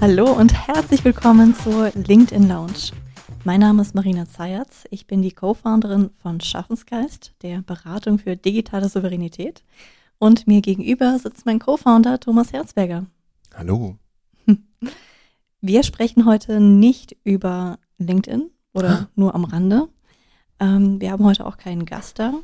Hallo und herzlich willkommen zur LinkedIn Lounge. Mein Name ist Marina Zayatz. Ich bin die Co-Founderin von Schaffensgeist, der Beratung für digitale Souveränität. Und mir gegenüber sitzt mein Co-Founder Thomas Herzberger. Hallo. Wir sprechen heute nicht über LinkedIn oder ah. nur am Rande. Ähm, wir haben heute auch keinen Gast da.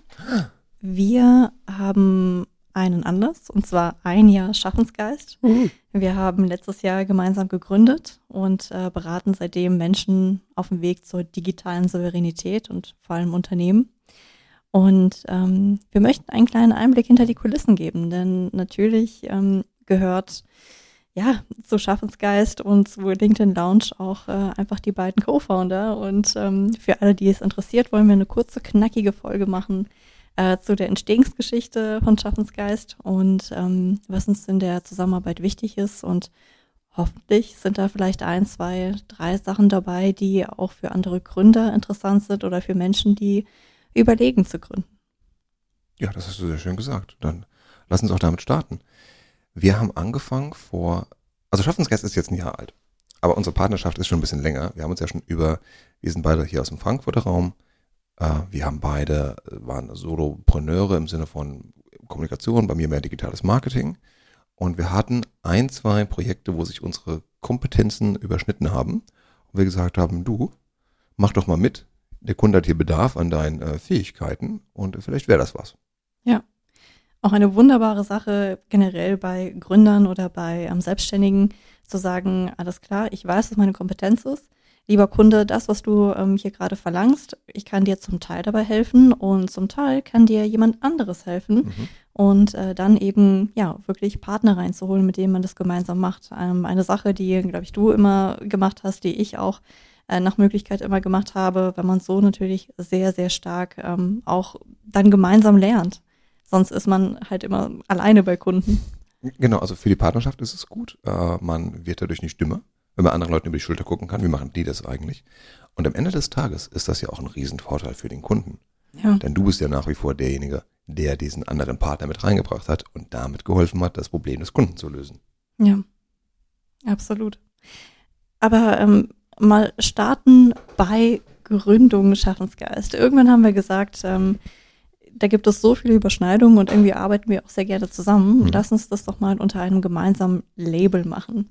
Wir haben einen Anlass, und zwar ein Jahr Schaffensgeist. Mhm. Wir haben letztes Jahr gemeinsam gegründet und äh, beraten seitdem Menschen auf dem Weg zur digitalen Souveränität und vor allem Unternehmen. Und ähm, wir möchten einen kleinen Einblick hinter die Kulissen geben, denn natürlich ähm, gehört ja zu Schaffensgeist und zu LinkedIn Lounge auch äh, einfach die beiden Co-Founder. Und ähm, für alle, die es interessiert, wollen wir eine kurze, knackige Folge machen äh, zu der Entstehungsgeschichte von Schaffensgeist und ähm, was uns in der Zusammenarbeit wichtig ist. Und hoffentlich sind da vielleicht ein, zwei, drei Sachen dabei, die auch für andere Gründer interessant sind oder für Menschen, die überlegen zu gründen. Ja, das hast du sehr schön gesagt. Dann lass uns auch damit starten. Wir haben angefangen vor, also Schaffensgeist ist jetzt ein Jahr alt, aber unsere Partnerschaft ist schon ein bisschen länger. Wir haben uns ja schon über, wir sind beide hier aus dem Frankfurter Raum, wir haben beide, äh, waren Solopreneure im Sinne von Kommunikation, bei mir mehr digitales Marketing. Und wir hatten ein, zwei Projekte, wo sich unsere Kompetenzen überschnitten haben. Und wir gesagt haben, du, mach doch mal mit. Der Kunde hat hier Bedarf an deinen äh, Fähigkeiten und vielleicht wäre das was. Ja. Auch eine wunderbare Sache generell bei Gründern oder bei ähm, Selbstständigen zu sagen, alles klar, ich weiß, was meine Kompetenz ist lieber Kunde, das, was du ähm, hier gerade verlangst, ich kann dir zum Teil dabei helfen und zum Teil kann dir jemand anderes helfen mhm. und äh, dann eben ja wirklich Partner reinzuholen, mit denen man das gemeinsam macht. Ähm, eine Sache, die, glaube ich, du immer gemacht hast, die ich auch äh, nach Möglichkeit immer gemacht habe, wenn man so natürlich sehr, sehr stark ähm, auch dann gemeinsam lernt. Sonst ist man halt immer alleine bei Kunden. Genau, also für die Partnerschaft ist es gut. Äh, man wird dadurch nicht dümmer wenn man anderen Leuten über die Schulter gucken kann, wie machen die das eigentlich? Und am Ende des Tages ist das ja auch ein Riesenvorteil für den Kunden. Ja. Denn du bist ja nach wie vor derjenige, der diesen anderen Partner mit reingebracht hat und damit geholfen hat, das Problem des Kunden zu lösen. Ja, absolut. Aber ähm, mal starten bei Gründung Schaffensgeist. Irgendwann haben wir gesagt, ähm, da gibt es so viele Überschneidungen und irgendwie arbeiten wir auch sehr gerne zusammen. Mhm. Lass uns das doch mal unter einem gemeinsamen Label machen.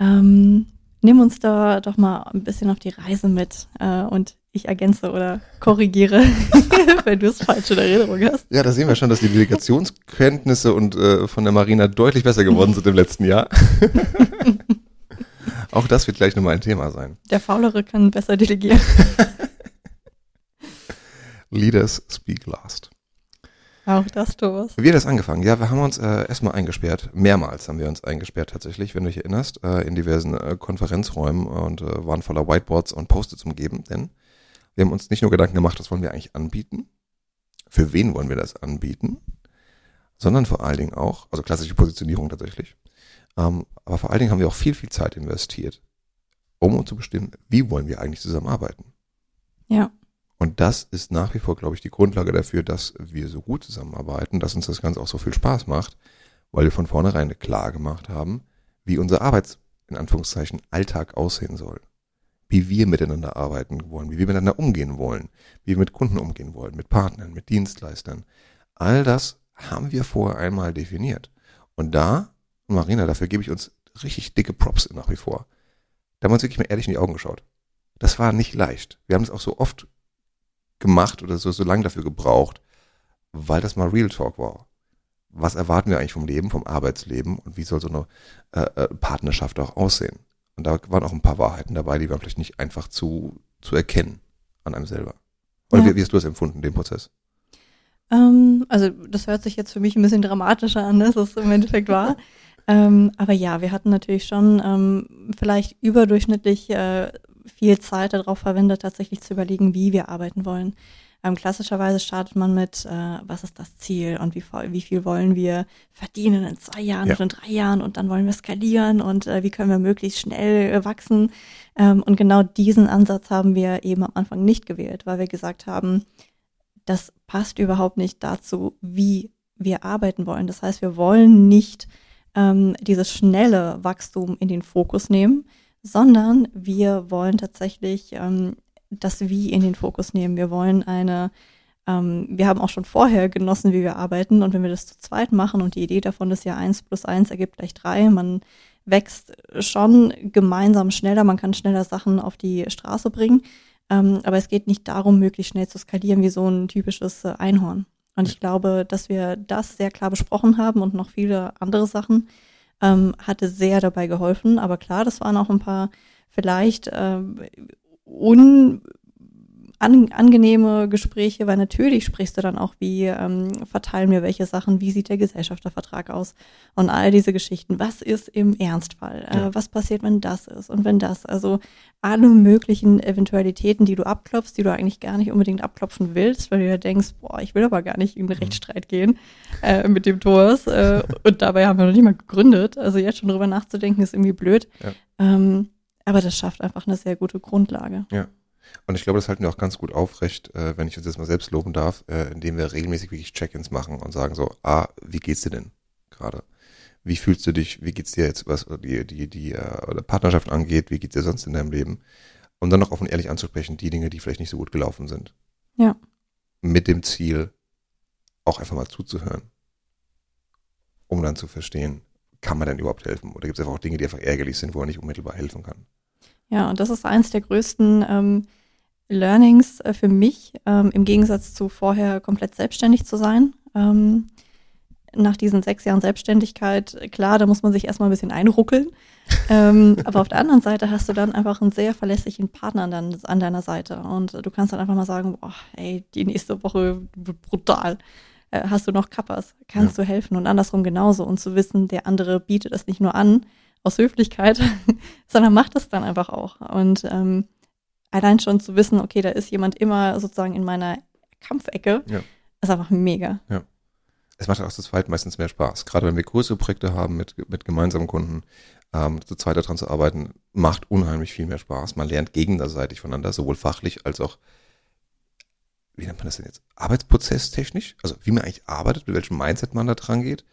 Ähm, nimm uns da doch mal ein bisschen auf die Reise mit äh, und ich ergänze oder korrigiere, wenn du es falsch in Erinnerung hast. Ja, da sehen wir schon, dass die Delegationskenntnisse und äh, von der Marina deutlich besser geworden sind im letzten Jahr. Auch das wird gleich nochmal ein Thema sein. Der Faulere kann besser delegieren. Leaders speak last. Auch das, Thomas. Wie hat das angefangen? Ja, wir haben uns äh, erstmal eingesperrt. Mehrmals haben wir uns eingesperrt tatsächlich, wenn du dich erinnerst, äh, in diversen äh, Konferenzräumen und äh, waren voller Whiteboards und Post-its umgeben. Denn wir haben uns nicht nur Gedanken gemacht, was wollen wir eigentlich anbieten, für wen wollen wir das anbieten, sondern vor allen Dingen auch, also klassische Positionierung tatsächlich, ähm, aber vor allen Dingen haben wir auch viel, viel Zeit investiert, um zu bestimmen, wie wollen wir eigentlich zusammenarbeiten. Ja. Und das ist nach wie vor, glaube ich, die Grundlage dafür, dass wir so gut zusammenarbeiten, dass uns das Ganze auch so viel Spaß macht, weil wir von vornherein klar gemacht haben, wie unser Arbeits, in Anführungszeichen, Alltag aussehen soll. Wie wir miteinander arbeiten wollen, wie wir miteinander umgehen wollen, wie wir mit Kunden umgehen wollen, mit Partnern, mit Dienstleistern. All das haben wir vorher einmal definiert. Und da, Marina, dafür gebe ich uns richtig dicke Props nach wie vor. Da haben wir uns wirklich mal ehrlich in die Augen geschaut. Das war nicht leicht. Wir haben es auch so oft gemacht oder so, so lange dafür gebraucht, weil das mal Real Talk war. Was erwarten wir eigentlich vom Leben, vom Arbeitsleben und wie soll so eine äh, äh, Partnerschaft auch aussehen? Und da waren auch ein paar Wahrheiten dabei, die waren vielleicht nicht einfach zu, zu erkennen an einem selber. Oder ja. wie, wie hast du das empfunden, den Prozess? Ähm, also das hört sich jetzt für mich ein bisschen dramatischer an, dass es im Endeffekt war. ähm, aber ja, wir hatten natürlich schon ähm, vielleicht überdurchschnittlich äh, viel Zeit darauf verwendet, tatsächlich zu überlegen, wie wir arbeiten wollen. Ähm, klassischerweise startet man mit, äh, was ist das Ziel und wie, wie viel wollen wir verdienen in zwei Jahren ja. oder in drei Jahren und dann wollen wir skalieren und äh, wie können wir möglichst schnell äh, wachsen. Ähm, und genau diesen Ansatz haben wir eben am Anfang nicht gewählt, weil wir gesagt haben, das passt überhaupt nicht dazu, wie wir arbeiten wollen. Das heißt, wir wollen nicht ähm, dieses schnelle Wachstum in den Fokus nehmen, sondern wir wollen tatsächlich ähm, das Wie in den Fokus nehmen. Wir wollen eine, ähm, wir haben auch schon vorher genossen, wie wir arbeiten. Und wenn wir das zu zweit machen und die Idee davon ist ja eins plus eins ergibt gleich drei, man wächst schon gemeinsam schneller, man kann schneller Sachen auf die Straße bringen, ähm, aber es geht nicht darum, möglichst schnell zu skalieren wie so ein typisches äh, Einhorn. Und ich glaube, dass wir das sehr klar besprochen haben und noch viele andere Sachen, ähm, hatte sehr dabei geholfen. Aber klar, das waren auch ein paar vielleicht ähm, un an, angenehme Gespräche, weil natürlich sprichst du dann auch, wie ähm, verteilen wir welche Sachen, wie sieht der Gesellschaftervertrag aus und all diese Geschichten. Was ist im Ernstfall? Äh, ja. was passiert, wenn das ist und wenn das? Also alle möglichen Eventualitäten, die du abklopfst, die du eigentlich gar nicht unbedingt abklopfen willst, weil du ja denkst, boah, ich will aber gar nicht in einen mhm. Rechtsstreit gehen äh, mit dem Tors. Äh, und dabei haben wir noch nicht mal gegründet. Also jetzt schon drüber nachzudenken, ist irgendwie blöd. Ja. Ähm, aber das schafft einfach eine sehr gute Grundlage. Ja. Und ich glaube, das halten wir auch ganz gut aufrecht, äh, wenn ich uns jetzt mal selbst loben darf, äh, indem wir regelmäßig wirklich Check-ins machen und sagen so, ah, wie geht's dir denn gerade? Wie fühlst du dich? Wie geht's dir jetzt, was die, die, die äh, Partnerschaft angeht? Wie geht's dir sonst in deinem Leben? Und dann noch offen ehrlich anzusprechen, die Dinge, die vielleicht nicht so gut gelaufen sind. Ja. Mit dem Ziel, auch einfach mal zuzuhören. Um dann zu verstehen, kann man denn überhaupt helfen? Oder gibt es einfach auch Dinge, die einfach ärgerlich sind, wo man nicht unmittelbar helfen kann? Ja, und das ist eins der größten ähm, Learnings äh, für mich, ähm, im Gegensatz zu vorher komplett selbstständig zu sein. Ähm, nach diesen sechs Jahren Selbstständigkeit, klar, da muss man sich erstmal ein bisschen einruckeln. ähm, aber auf der anderen Seite hast du dann einfach einen sehr verlässlichen Partner an, an deiner Seite. Und du kannst dann einfach mal sagen, boah, ey, die nächste Woche wird brutal. Äh, hast du noch Kappas? Kannst ja. du helfen? Und andersrum genauso. Und zu wissen, der andere bietet es nicht nur an, aus Höflichkeit, sondern macht es dann einfach auch. Und ähm, allein schon zu wissen, okay, da ist jemand immer sozusagen in meiner Kampfecke, ja. ist einfach mega. Ja. Es macht auch zu zweit meistens mehr Spaß. Gerade wenn wir größere Projekte haben mit, mit gemeinsamen Kunden, ähm, zu zweit daran zu arbeiten, macht unheimlich viel mehr Spaß. Man lernt gegenseitig voneinander, sowohl fachlich als auch, wie nennt man das denn jetzt, arbeitsprozesstechnisch, also wie man eigentlich arbeitet, mit welchem Mindset man da dran geht.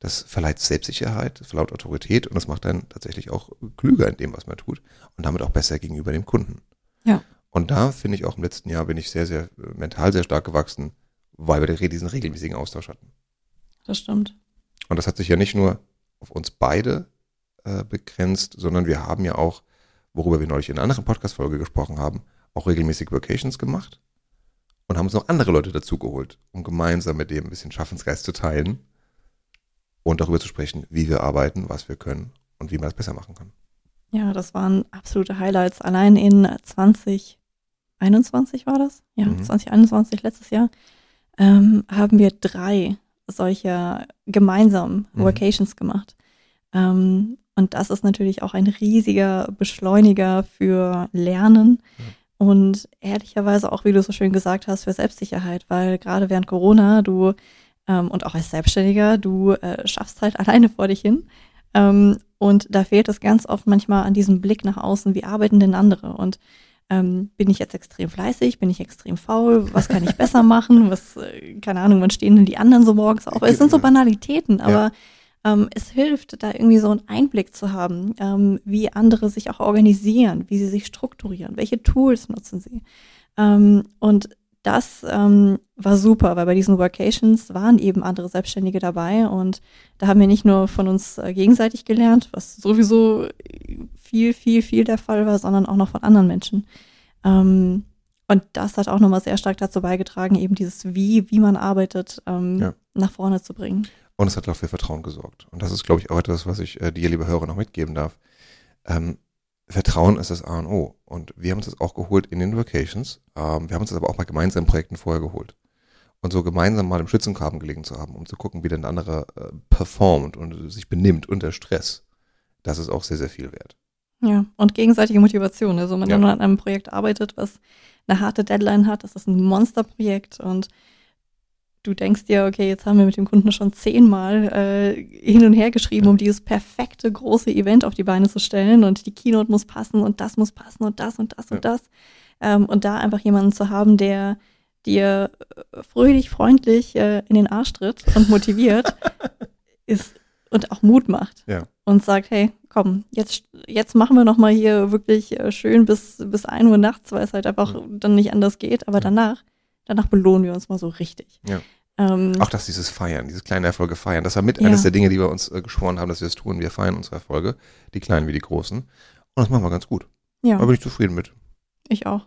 Das verleiht Selbstsicherheit, das verleiht Autorität und das macht einen tatsächlich auch klüger in dem, was man tut und damit auch besser gegenüber dem Kunden. Ja. Und da finde ich auch im letzten Jahr bin ich sehr, sehr äh, mental sehr stark gewachsen, weil wir diesen regelmäßigen Austausch hatten. Das stimmt. Und das hat sich ja nicht nur auf uns beide äh, begrenzt, sondern wir haben ja auch, worüber wir neulich in einer anderen Podcast-Folge gesprochen haben, auch regelmäßig Vacations gemacht und haben uns noch andere Leute dazugeholt, um gemeinsam mit dem ein bisschen Schaffensgeist zu teilen und darüber zu sprechen, wie wir arbeiten, was wir können und wie man das besser machen kann. Ja, das waren absolute Highlights. Allein in 2021 war das? Ja, mhm. 2021, letztes Jahr, ähm, haben wir drei solcher gemeinsamen mhm. Vacations gemacht. Ähm, und das ist natürlich auch ein riesiger Beschleuniger für Lernen. Mhm. Und ehrlicherweise auch, wie du so schön gesagt hast, für Selbstsicherheit, weil gerade während Corona du ähm, und auch als Selbstständiger, du äh, schaffst halt alleine vor dich hin. Ähm, und da fehlt es ganz oft manchmal an diesem Blick nach außen, wie arbeiten denn andere? Und ähm, bin ich jetzt extrem fleißig, bin ich extrem faul, was kann ich besser machen, was, äh, keine Ahnung, wann stehen denn die anderen so morgens auf? Es sind so Banalitäten, aber ja. ähm, es hilft, da irgendwie so einen Einblick zu haben, ähm, wie andere sich auch organisieren, wie sie sich strukturieren, welche Tools nutzen sie. Ähm, und das ähm, war super, weil bei diesen Workations waren eben andere Selbstständige dabei und da haben wir nicht nur von uns äh, gegenseitig gelernt, was sowieso viel, viel, viel der Fall war, sondern auch noch von anderen Menschen. Ähm, und das hat auch nochmal sehr stark dazu beigetragen, eben dieses Wie, wie man arbeitet, ähm, ja. nach vorne zu bringen. Und es hat auch für Vertrauen gesorgt. Und das ist, glaube ich, auch etwas, was ich äh, dir, liebe Hörer, noch mitgeben darf. Ähm, Vertrauen ist das A und O. Und wir haben uns das auch geholt in den Vacations. Ähm, wir haben uns das aber auch bei gemeinsamen Projekten vorher geholt. Und so gemeinsam mal im Schützengraben gelegen zu haben, um zu gucken, wie der andere äh, performt und sich benimmt unter Stress, das ist auch sehr, sehr viel wert. Ja, und gegenseitige Motivation. Also wenn ja. man an einem Projekt arbeitet, was eine harte Deadline hat, das ist ein Monsterprojekt und du denkst dir, okay, jetzt haben wir mit dem Kunden schon zehnmal äh, hin und her geschrieben, um dieses perfekte große Event auf die Beine zu stellen und die Keynote muss passen und das muss passen und das und das ja. und das. Ähm, und da einfach jemanden zu haben, der dir fröhlich, freundlich äh, in den Arsch tritt und motiviert, ist und auch Mut macht. Ja. Und sagt, hey, komm, jetzt, jetzt machen wir nochmal hier wirklich äh, schön bis, bis 1 Uhr nachts, weil es halt einfach Ja. dann nicht anders geht. Aber Ja. danach, danach belohnen wir uns mal so richtig. Ja. Ähm, Auch das, dieses Feiern, diese kleinen Erfolge feiern, das war mit Ja. eines der Dinge, die wir uns äh, geschworen haben, dass wir es tun. Wir feiern unsere Erfolge, die kleinen wie die großen. Und das machen wir ganz gut. ja, Da bin ich zufrieden mit. ich auch.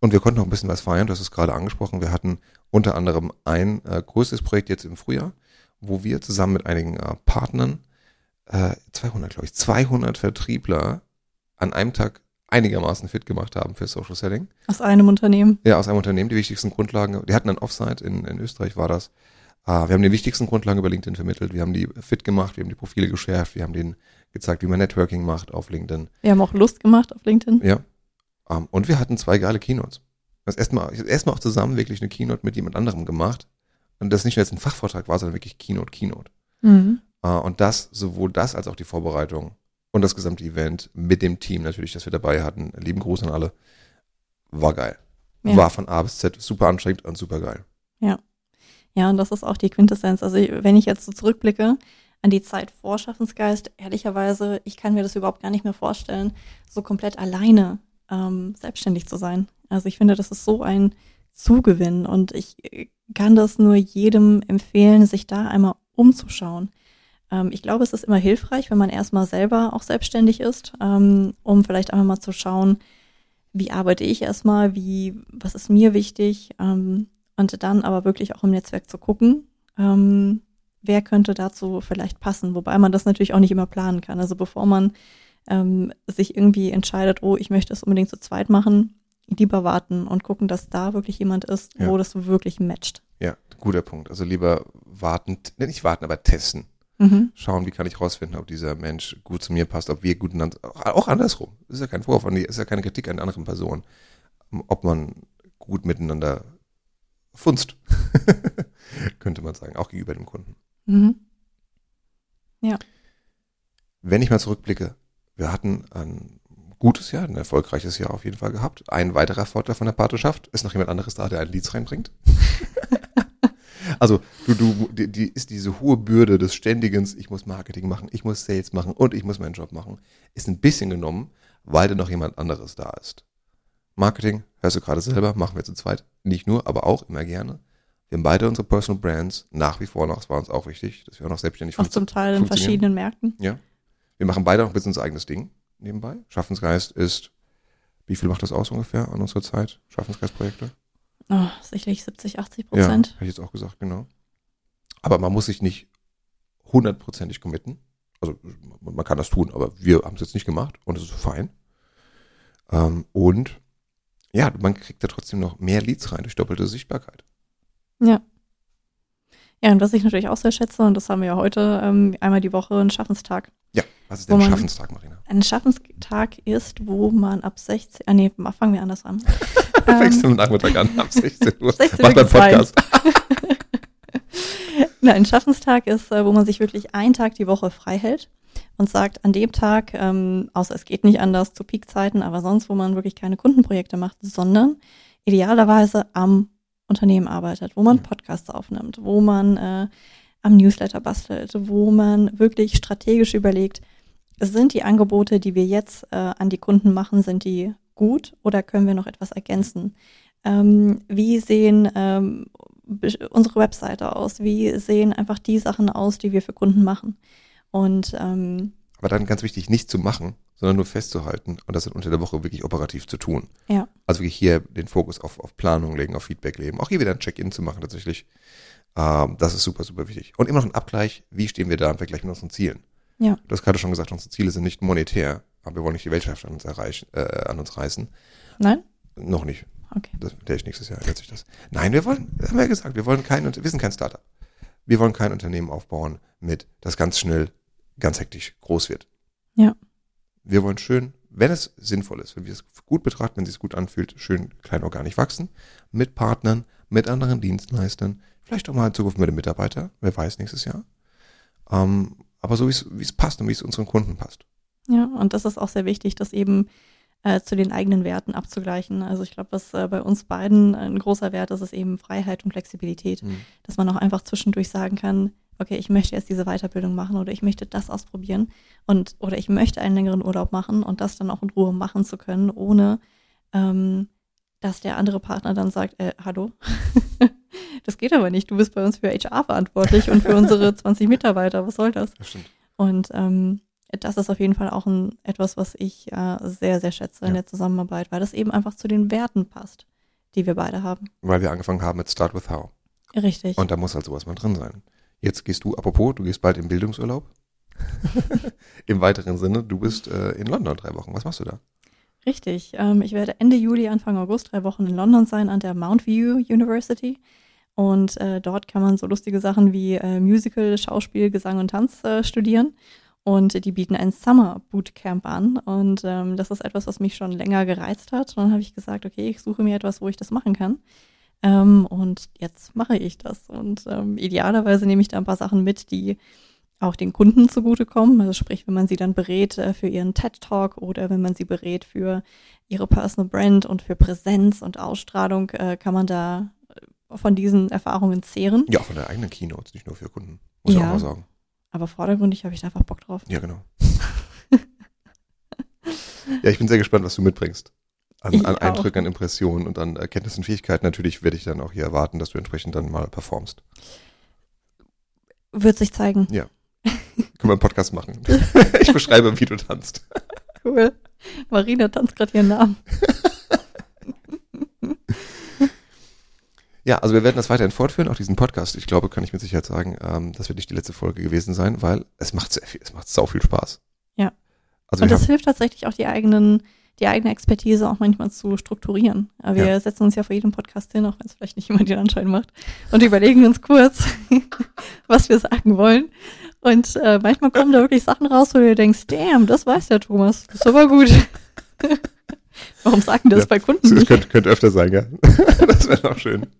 Und wir konnten auch ein bisschen was feiern, du hast es gerade angesprochen. Wir hatten unter anderem ein äh, größtes Projekt jetzt im Frühjahr, wo wir zusammen mit einigen äh, Partnern, äh, 200 glaube ich, 200 Vertriebler an einem Tag einigermaßen fit gemacht haben für Social Selling. Aus einem Unternehmen. Ja, aus einem Unternehmen, die wichtigsten Grundlagen, die hatten ein Offsite, in, in Österreich war das. Äh, wir haben die wichtigsten Grundlagen über LinkedIn vermittelt, wir haben die fit gemacht, wir haben die Profile geschärft, wir haben denen gezeigt, wie man Networking macht auf LinkedIn. Wir haben auch Lust gemacht auf LinkedIn. Ja. Um, und wir hatten zwei geile Keynotes. Das erste Mal, ich hab erstmal auch zusammen wirklich eine Keynote mit jemand anderem gemacht. Und das nicht nur jetzt ein Fachvortrag war, sondern wirklich Keynote, Keynote. Mhm. Uh, und das, sowohl das als auch die Vorbereitung und das gesamte Event mit dem Team natürlich, das wir dabei hatten, lieben Gruß an alle, war geil. Ja. War von A bis Z super anstrengend und super geil. Ja, und das ist auch die Quintessenz. Also wenn ich jetzt so zurückblicke an die Zeit vor Schaffensgeist, ehrlicherweise, ich kann mir das überhaupt gar nicht mehr vorstellen, so komplett alleine ähm, selbstständig zu sein. Also ich finde, das ist so ein Zugewinn und ich äh, kann das nur jedem empfehlen, sich da einmal umzuschauen. Ähm, ich glaube, es ist immer hilfreich, wenn man erstmal selber auch selbstständig ist, ähm, um vielleicht einmal mal zu schauen, wie arbeite ich erstmal, wie, was ist mir wichtig, ähm, und dann aber wirklich auch im Netzwerk zu gucken, ähm, wer könnte dazu vielleicht passen, wobei man das natürlich auch nicht immer planen kann. Also bevor man ähm, sich irgendwie entscheidet, oh, ich möchte es unbedingt zu zweit machen, lieber warten und gucken, dass da wirklich jemand ist, Ja. wo das wirklich matcht. Ja, guter Punkt. Also lieber warten, nicht warten, aber testen. Mhm. Schauen, wie kann ich rausfinden, ob dieser Mensch gut zu mir passt, ob wir gut einander, auch andersrum. Das ist ja kein Vorwurf, an die- ist ja keine Kritik an anderen Personen, ob man gut miteinander funzt, könnte man sagen, auch gegenüber dem Kunden. Mhm. Wenn ich mal zurückblicke, wir hatten ein gutes Jahr, ein erfolgreiches Jahr auf jeden Fall gehabt. Ein weiterer Vorteil von der Partnerschaft ist noch jemand anderes da, der einen Leads reinbringt. also du, du, die, die ist diese hohe Bürde des ständigen, ich muss Marketing machen, ich muss Sales machen und ich muss meinen Job machen, ist ein bisschen genommen, weil da noch jemand anderes da ist. Marketing, hörst du gerade selber, machen wir zu zweit. Nicht nur, aber auch immer gerne. Wir haben beide unsere Personal Brands, nach wie vor noch, das war uns auch wichtig, dass wir auch noch selbstständig Auch zum Teil in verschiedenen Märkten. Ja. Wir machen beide noch ein bisschen unser eigenes Ding nebenbei. Schaffensgeist ist, wie viel macht das aus ungefähr an unserer Zeit? Schaffensgeistprojekte? Oh, sicherlich 70, 80 Ja, Prozent. hätte ich jetzt auch gesagt, genau. Aber man muss sich nicht hundertprozentig committen. Also man kann das tun, aber wir haben es jetzt nicht gemacht und es ist fein. Ähm, und ja, man kriegt da trotzdem noch mehr Leads rein durch doppelte Sichtbarkeit. Ja. Ja, und was ich natürlich auch sehr schätze, und das haben wir ja heute ähm, einmal die Woche, einen Schaffenstag. Ja, was ist denn man- Schaffenstag, Marina? Ein Schaffenstag ist, wo man ab 16, ah nee, fangen wir anders an. Fängst du ähm, am Nachmittag an, ab 16 Uhr. 16 Mach Uhr rein. Podcast. Nein, ein Schaffenstag ist, äh, wo man sich wirklich einen Tag die Woche frei hält und sagt, an dem Tag, ähm, außer es geht nicht anders zu Peakzeiten, aber sonst, wo man wirklich keine Kundenprojekte macht, sondern idealerweise am Unternehmen arbeitet, wo man Ja. Podcasts aufnimmt, wo man äh, am Newsletter bastelt, wo man wirklich strategisch überlegt, sind die Angebote, die wir jetzt äh, an die Kunden machen, sind die gut oder können wir noch etwas ergänzen? Ähm, wie sehen ähm, unsere Webseite aus? Wie sehen einfach die Sachen aus, die wir für Kunden machen? Und ähm, Aber dann ganz wichtig, nicht zu machen, sondern nur festzuhalten und das dann unter der Woche wirklich operativ zu tun. Ja. Also wirklich hier den Fokus auf, auf Planung legen, auf Feedback legen, auch hier wieder ein Check-in zu machen tatsächlich. Ähm, das ist super, super wichtig. Und immer noch ein Abgleich, wie stehen wir da im Vergleich mit unseren Zielen. Ja. Du hast gerade schon gesagt, unsere Ziele sind nicht monetär, aber wir wollen nicht die Weltherrschaft an uns erreichen, äh, an uns reißen. nein? Noch nicht. Okay. Das der ich nächstes Jahr ändert sich das. Nein, wir wollen, haben wir ja gesagt, wir wollen kein, wir sind kein Startup. Wir wollen kein Unternehmen aufbauen mit, das ganz schnell, ganz hektisch groß wird. Ja. Wir wollen schön, wenn es sinnvoll ist, wenn wir es gut betrachten, wenn es sich gut anfühlt, schön klein organisch wachsen, mit Partnern, mit anderen Dienstleistern, vielleicht auch mal in Zukunft mit dem Mitarbeiter, wer weiß, nächstes Jahr. Ähm, aber so wie es passt und wie es unseren Kunden passt. Ja, und das ist auch sehr wichtig, das eben äh, zu den eigenen Werten abzugleichen. Also ich glaube, was äh, bei uns beiden ein großer Wert ist, ist eben Freiheit und Flexibilität. Mhm. Dass man auch einfach zwischendurch sagen kann, okay, ich möchte jetzt diese Weiterbildung machen oder ich möchte das ausprobieren und oder ich möchte einen längeren Urlaub machen und das dann auch in Ruhe machen zu können, ohne ähm, dass der andere Partner dann sagt, äh, hallo, das geht aber nicht, du bist bei uns für HR verantwortlich und für unsere 20 Mitarbeiter, was soll das? Das stimmt. Und ähm, das ist auf jeden Fall auch ein, etwas, was ich äh, sehr, sehr schätze in Ja. der Zusammenarbeit, weil das eben einfach zu den Werten passt, die wir beide haben. Weil wir angefangen haben mit Start with How. Richtig. Und da muss halt sowas mal drin sein. Jetzt gehst du, apropos, du gehst bald in Bildungsurlaub. Im weiteren Sinne, du bist äh, in London drei Wochen. Was machst du da? Richtig. Ähm, ich werde Ende Juli, Anfang August drei Wochen in London sein an der Mount View University. Und äh, dort kann man so lustige Sachen wie äh, Musical, Schauspiel, Gesang und Tanz äh, studieren. Und die bieten ein Summer Bootcamp an. Und ähm, das ist etwas, was mich schon länger gereizt hat. Und dann habe ich gesagt, okay, ich suche mir etwas, wo ich das machen kann. Ähm, und jetzt mache ich das. Und ähm, idealerweise nehme ich da ein paar Sachen mit, die auch den Kunden zugutekommen. Also sprich, wenn man sie dann berät äh, für ihren TED Talk oder wenn man sie berät für ihre Personal Brand und für Präsenz und Ausstrahlung, äh, kann man da äh, von diesen Erfahrungen zehren. Ja, von der eigenen Keynotes, nicht nur für Kunden. Muss ich Ja. auch mal sagen. Aber vordergründig habe ich da einfach Bock drauf. Ja, genau. ja, ich bin sehr gespannt, was du mitbringst. An, Ich an. Eindrücken, an Impressionen und an Erkenntnissen und Fähigkeiten. Natürlich werde ich dann auch hier erwarten, dass du entsprechend dann mal performst. Wird sich zeigen. Können wir einen Podcast machen. ich beschreibe, wie du tanzt. Cool. Marina tanzt gerade ihren Namen. Ja, also wir werden das weiterhin fortführen, auch diesen Podcast. Ich glaube, kann ich mit Sicherheit sagen, ähm, das wird nicht die letzte Folge gewesen sein, weil es macht sehr viel, es macht sau viel Spaß. Ja. Also Und das hilft tatsächlich auch die eigenen, die eigene Expertise auch manchmal zu strukturieren. Aber Wir Ja. setzen uns ja vor jedem Podcast hin, auch wenn es vielleicht nicht immer den Anschein macht, und überlegen uns kurz, was wir sagen wollen. Und äh, manchmal kommen da wirklich Sachen raus, wo du denkst, damn, das weiß der Thomas, das ist aber gut. Warum sagen das Ja, bei Kunden das nicht? könnte, könnte öfter sein, ja. das wäre doch schön.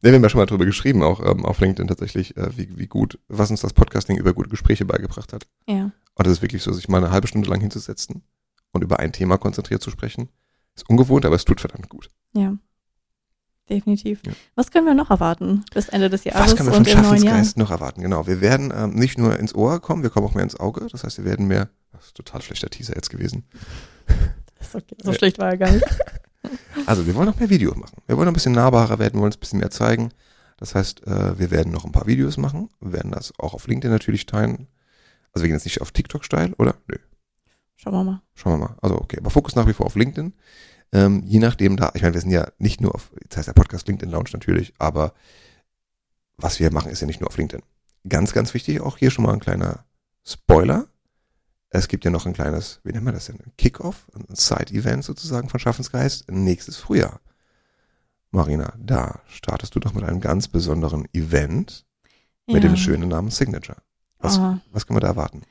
Ja, wir haben ja schon mal drüber geschrieben, auch ähm, auf LinkedIn tatsächlich, äh, wie, wie gut, was uns das Podcasting über gute Gespräche beigebracht hat. Ja, Und das ist wirklich so, sich mal eine halbe Stunde lang hinzusetzen und über ein Thema konzentriert zu sprechen. Ist ungewohnt, aber es tut verdammt gut. ja. Definitiv. Ja. Was können wir noch erwarten bis Ende des Jahres Was können wir von? Schaffensgeist noch erwarten? Genau. Wir werden ähm, nicht nur ins Ohr kommen, wir kommen auch mehr ins Auge. Das heißt, wir werden mehr. Das ist total schlechter Teaser jetzt gewesen. Okay. So schlecht war er gar nicht. Also, wir wollen noch mehr Videos machen. Wir wollen ein bisschen nahbarer werden, wollen uns ein bisschen mehr zeigen. Das heißt, äh, wir werden noch ein paar Videos machen. Wir werden das auch auf LinkedIn natürlich teilen. Also, wir gehen jetzt nicht auf TikTok steil, oder? Nö. Schauen wir mal. Schauen wir mal. Also, okay. Aber Fokus nach wie vor auf LinkedIn. Ähm, je nachdem da, ich meine, wir sind ja nicht nur auf, jetzt heißt der Podcast LinkedIn Lounge natürlich, aber was wir machen, ist ja nicht nur auf LinkedIn. Ganz, ganz wichtig, auch hier schon mal ein kleiner Spoiler. Es gibt ja noch ein kleines, wie nennt man das denn? Kickoff, ein Side-Event sozusagen von Schaffensgeist nächstes Frühjahr. Marina, da startest du doch mit einem ganz besonderen Event mit Ja. dem schönen Namen Signature. Was, Ah. was können wir da erwarten?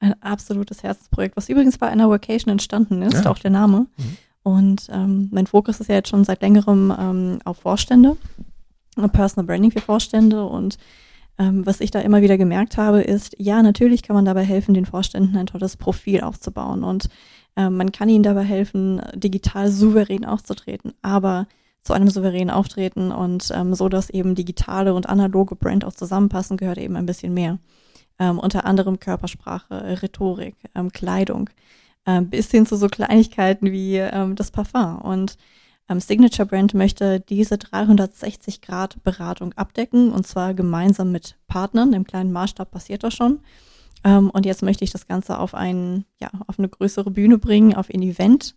Ein absolutes Herzensprojekt, was übrigens bei einer Vacation entstanden ist, Ja. auch der Name. Mhm. Und ähm, mein Fokus ist ja jetzt schon seit längerem ähm, auf Vorstände, Personal Branding für Vorstände. Und ähm, was ich da immer wieder gemerkt habe, ist, ja, natürlich kann man dabei helfen, den Vorständen ein tolles Profil aufzubauen. Und ähm, man kann ihnen dabei helfen, digital souverän aufzutreten. Aber zu einem souveränen Auftreten und ähm, so, dass eben digitale und analoge Brand auch zusammenpassen, gehört eben ein bisschen mehr. Ähm, unter anderem Körpersprache, Rhetorik, ähm, Kleidung, ähm, bis hin zu so Kleinigkeiten wie ähm, das Parfum. Und ähm, Signature Brand möchte diese 360-Grad-Beratung abdecken und zwar gemeinsam mit Partnern. Im kleinen Maßstab passiert das schon. Ähm, und jetzt möchte ich das Ganze auf, ein, ja, auf eine größere Bühne bringen, auf ein Event.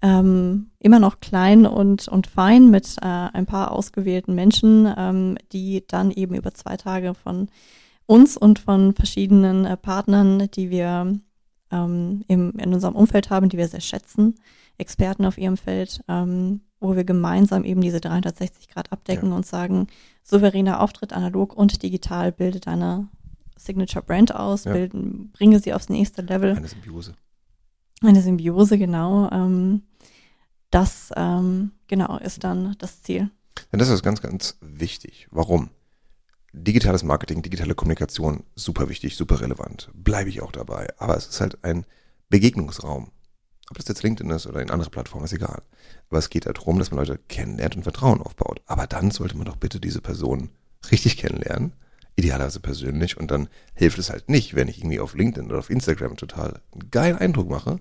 Ähm, immer noch klein und, und fein mit äh, ein paar ausgewählten Menschen, ähm, die dann eben über zwei Tage von uns und von verschiedenen äh, Partnern, die wir ähm, im, in unserem Umfeld haben, die wir sehr schätzen, Experten auf ihrem Feld, ähm, wo wir gemeinsam eben diese 360 Grad abdecken und sagen, souveräner Auftritt, analog und digital, bilde deine Signature Brand aus, Ja. bilden, bringe sie aufs nächste Level. Eine Symbiose. Eine Symbiose, genau. Ähm, das, ähm, genau, ist dann das Ziel. Denn das ist ganz, ganz wichtig. Warum? Digitales Marketing, digitale Kommunikation, super wichtig, super relevant. Bleibe ich auch dabei. Aber es ist halt ein Begegnungsraum. Ob das jetzt LinkedIn ist oder in andere Plattformen, ist egal. Aber es geht halt darum, dass man Leute kennenlernt und Vertrauen aufbaut. Aber dann sollte man doch bitte diese Person richtig kennenlernen, idealerweise persönlich. Und dann hilft es halt nicht, wenn ich irgendwie auf LinkedIn oder auf Instagram total einen geilen Eindruck mache,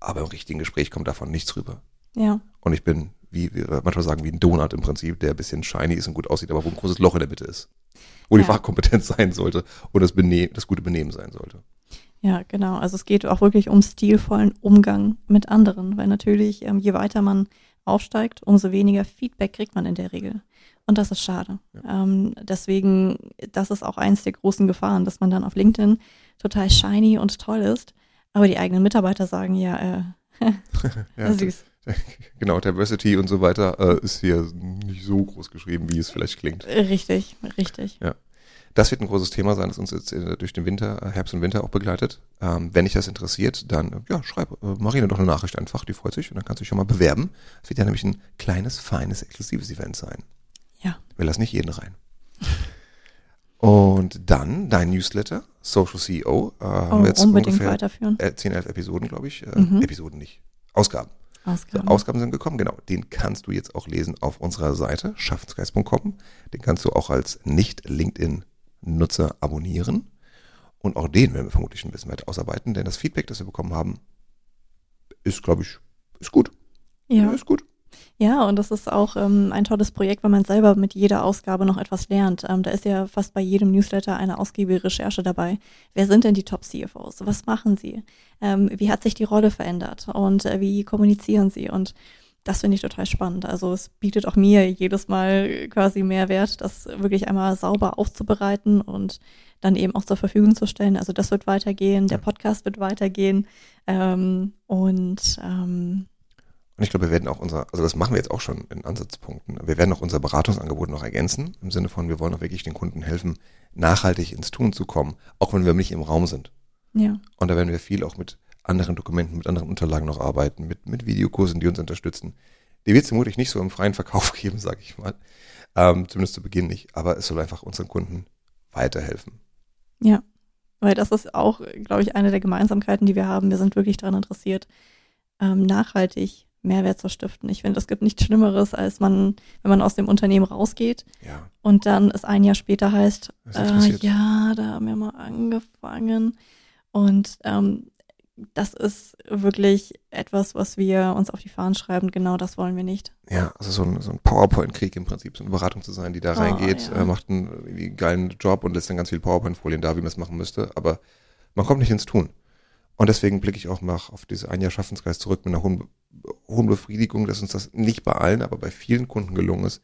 aber im richtigen Gespräch kommt davon nichts rüber. Ja. Und ich bin, wie wir manchmal sagen, wie ein Donut im Prinzip, der ein bisschen shiny ist und gut aussieht, aber wo ein großes Loch in der Mitte ist. Wo die Ja. Fachkompetenz sein sollte und das, Bene das gute Benehmen sein sollte. Ja, genau. Also es geht auch wirklich um stilvollen Umgang mit anderen, weil natürlich, ähm, je weiter man aufsteigt, umso weniger Feedback kriegt man in der Regel. Und das ist schade. Ähm, deswegen, das ist auch eins der großen Gefahren, dass man dann auf LinkedIn total shiny und toll ist, aber die eigenen Mitarbeiter sagen ja, äh, Ja, süß. genau, Diversity und so weiter äh, ist hier nicht so groß geschrieben, wie es vielleicht klingt. Richtig, richtig. Das wird ein großes Thema sein, das uns jetzt äh, durch den Winter, äh, Herbst und Winter auch begleitet. Ähm, wenn dich das interessiert, dann äh, ja, schreib äh, Marina doch eine Nachricht einfach, die freut sich und dann kannst du dich schon mal bewerben. Es wird ja nämlich ein kleines, feines, exklusives Event sein. Ja. Wir lassen nicht jeden rein. Und dann dein Newsletter, Social CEO, äh, haben Oh, wir jetzt unbedingt ungefähr weiterführen. äh, 10, 11 Episoden, glaube ich. Äh, Mhm. Episoden nicht. Ausgaben. Ausgaben. Ausgaben sind gekommen, genau. Den kannst du jetzt auch lesen auf unserer Seite, schaffensgeist.com. Den kannst du auch als Nicht-LinkedIn-Nutzer abonnieren. Und auch den werden wir vermutlich ein bisschen weiter ausarbeiten, denn das Feedback, das wir bekommen haben, ist, glaube ich, ist gut. ja. Ist gut. Ja, und das ist auch ähm, ein tolles Projekt, weil man selber mit jeder Ausgabe noch etwas lernt. Ähm, da ist ja fast bei jedem Newsletter eine ausgiebige Recherche dabei. Wer sind denn die Top-CFOs? Was machen sie? Ähm, wie hat sich die Rolle verändert? Und äh, wie kommunizieren sie? Und das finde ich total spannend. Also es bietet auch mir jedes Mal quasi Mehrwert, das wirklich einmal sauber aufzubereiten und dann eben auch zur Verfügung zu stellen. Also das wird weitergehen, der Podcast wird weitergehen. Ähm, und ähm, Und ich glaube, wir werden auch unser, also das machen wir jetzt auch schon in Ansatzpunkten. Wir werden auch unser Beratungsangebot noch ergänzen, im Sinne von, wir wollen auch wirklich den Kunden helfen, nachhaltig ins Tun zu kommen, auch wenn wir nicht im Raum sind. ja. Und da werden wir viel auch mit anderen Dokumenten, mit anderen Unterlagen noch arbeiten, mit, mit Videokursen, die uns unterstützen. Die wird es vermutlich nicht so im freien Verkauf geben, sage ich mal. Ähm, zumindest zu Beginn nicht. Aber es soll einfach unseren Kunden weiterhelfen. Ja, weil das ist auch, glaube ich, eine der Gemeinsamkeiten, die wir haben. Wir sind wirklich daran interessiert, ähm, nachhaltig Mehrwert zu stiften. Ich finde, es gibt nichts Schlimmeres, als man, wenn man aus dem Unternehmen rausgeht Ja, und dann es ein Jahr später heißt, äh, ja, da haben wir mal angefangen. Und ähm, das ist wirklich etwas, was wir uns auf die Fahnen schreiben. Genau das wollen wir nicht. ja, also so ein, so ein PowerPoint-Krieg im Prinzip, so eine Beratung zu sein, die da Oh, reingeht, ja. äh, macht einen geilen Job und lässt dann ganz viele PowerPoint-Folien da, wie man es machen müsste. Aber man kommt nicht ins Tun. Und deswegen blicke ich auch mal auf diese ein Jahr Schaffensgeist zurück mit einer hohen, hohen Befriedigung, dass uns das nicht bei allen, aber bei vielen Kunden gelungen ist,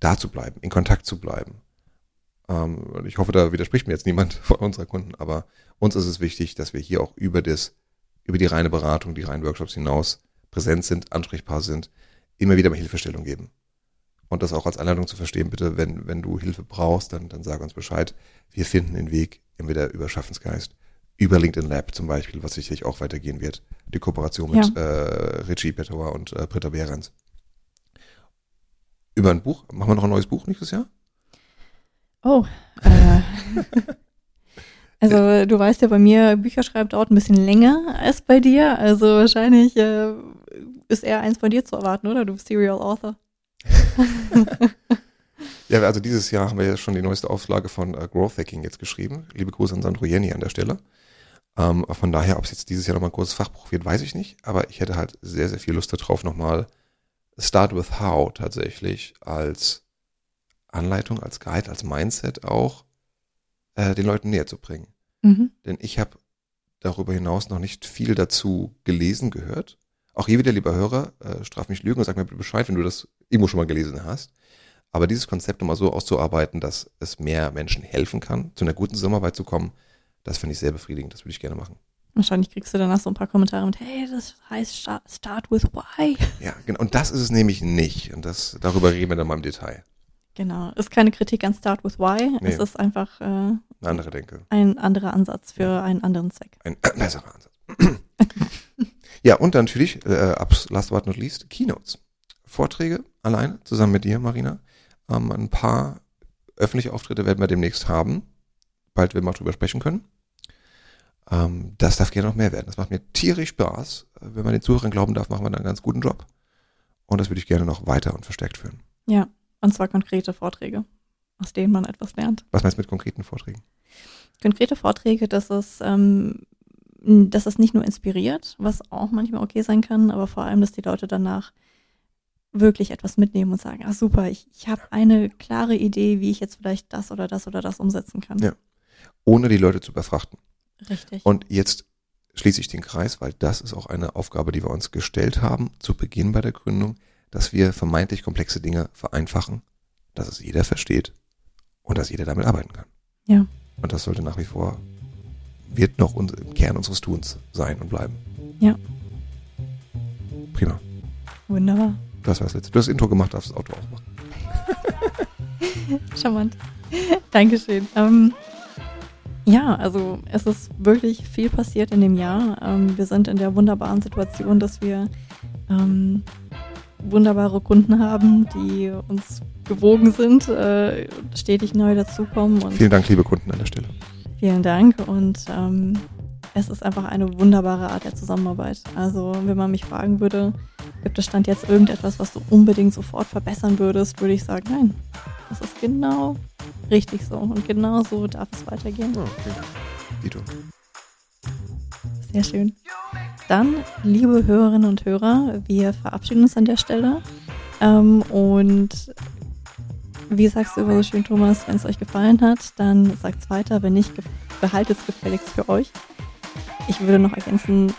da zu bleiben, in Kontakt zu bleiben. Ähm, ich hoffe, da widerspricht mir jetzt niemand von unserer Kunden, aber uns ist es wichtig, dass wir hier auch über das, über die reine Beratung, die reinen Workshops hinaus präsent sind, ansprechbar sind, immer wieder mal Hilfestellung geben. Und das auch als Einladung zu verstehen, bitte, wenn, wenn du Hilfe brauchst, dann, dann sag uns Bescheid. Wir finden den Weg, entweder über Schaffensgeist, über LinkedIn Lab zum Beispiel, was sicherlich auch weitergehen wird. Die Kooperation mit äh, Richie Petauer und äh, Britta Behrens. Über ein Buch, machen wir noch ein neues Buch nächstes Jahr? Oh. Äh. also du weißt ja, bei mir Bücher schreiben dauert ein bisschen länger als bei dir. Also wahrscheinlich äh, ist eher eins von dir zu erwarten, oder? Du bist Serial Author. Ja, also dieses Jahr haben wir ja schon die neueste Auflage von äh, Growth Hacking jetzt geschrieben. Liebe Grüße an Sandro Jenny an der Stelle. Ähm, von daher, ob es jetzt dieses Jahr nochmal ein großes Fachbuch wird, weiß ich nicht. Aber ich hätte halt sehr, sehr viel Lust darauf, nochmal Start with How tatsächlich als Anleitung, als Guide, als Mindset auch äh, den Leuten näher zu bringen. Mhm. Denn ich habe darüber hinaus noch nicht viel dazu gelesen, gehört. Auch hier wieder, lieber Hörer, äh, straf mich Lügen und sag mir bitte Bescheid, wenn du das irgendwo schon mal gelesen hast. Aber dieses Konzept nochmal so auszuarbeiten, dass es mehr Menschen helfen kann, zu einer guten Zusammenarbeit zu kommen, das finde ich sehr befriedigend. Das würde ich gerne machen. Wahrscheinlich kriegst du danach so ein paar Kommentare mit, hey, das heißt sta- Start with Why. Ja, genau. Und das ist es nämlich nicht. Und das, darüber reden wir dann mal im Detail. Genau. Ist keine Kritik an Start with Why. Nee. Es ist einfach äh, Eine andere Denke. ein anderer Ansatz für einen anderen Zweck. Ein äh, besserer Ansatz. ja, und dann natürlich, äh, last but not least, Keynotes. Vorträge alleine, zusammen mit dir, Marina. Ähm, ein paar öffentliche Auftritte werden wir demnächst haben. Bald werden wir auch drüber sprechen können. Ähm, das darf gerne noch mehr werden. Das macht mir tierisch Spaß. Wenn man den Zuhörern glauben darf, machen wir da einen ganz guten Job. Und das würde ich gerne noch weiter und verstärkt führen. Ja. Und zwar konkrete Vorträge. aus denen man etwas lernt. Was meinst du mit konkreten Vorträgen? Konkrete Vorträge, dass es, ähm, dass es nicht nur inspiriert, was auch manchmal okay sein kann, aber vor allem, dass die Leute danach wirklich etwas mitnehmen und sagen, ah super, ich, ich habe eine klare Idee, wie ich jetzt vielleicht das oder das oder das umsetzen kann. Ja. Ohne die Leute zu befrachten. Richtig. Und jetzt schließe ich den Kreis, weil das ist auch eine Aufgabe, die wir uns gestellt haben zu Beginn bei der Gründung, dass wir vermeintlich komplexe Dinge vereinfachen, dass es jeder versteht und dass jeder damit arbeiten kann. Ja. Und das sollte nach wie vor, wird noch uns, im Kern unseres Tuns sein und bleiben. Ja. Prima. Wunderbar. Das war das letzte. Du hast das Intro gemacht, darfst das Auto aufmachen. Charmant. Dankeschön. Ähm, ja, also es ist wirklich viel passiert in dem Jahr. Ähm, wir sind in der wunderbaren Situation, dass wir ähm, wunderbare Kunden haben, die uns gewogen sind, äh, stetig neu dazukommen. Und Vielen Dank, liebe Kunden an der Stelle. Vielen Dank und ähm, es ist einfach eine wunderbare Art der Zusammenarbeit. Also wenn man mich fragen würde, gibt es Stand jetzt irgendetwas, was du unbedingt sofort verbessern würdest, würde ich sagen, nein. Das ist genau richtig so und genau so darf es weitergehen. Oh, Dank. Dito. Sehr schön. Dann, liebe Hörerinnen und Hörer, wir verabschieden uns an der Stelle. Ähm, und wie sagst du immer so schön, Thomas, wenn es euch gefallen hat, dann sagt es weiter. Wenn nicht, behaltet es gefälligst für euch. Ich würde noch ergänzen,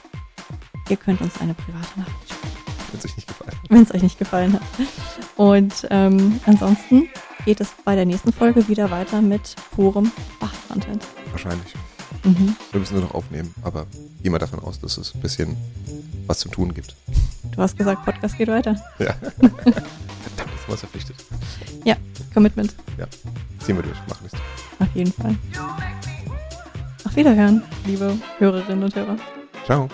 ihr könnt uns eine private Nachricht schreiben, Wenn es euch nicht gefallen hat. wenn es euch nicht gefallen hat. Und ähm, ansonsten geht es bei der nächsten Folge wieder weiter mit purem Fachcontent. Wahrscheinlich. Mhm. Wir müssen nur noch aufnehmen, aber gehen wir davon aus, dass es ein bisschen was zu tun gibt. Du hast gesagt, Podcast geht weiter. Ja. Verdammt, jetzt sind wir verpflichtet. Commitment. Ziehen wir durch, machen nichts. Auf jeden Fall. Auf Wiederhören, liebe Hörerinnen und Hörer. Ciao.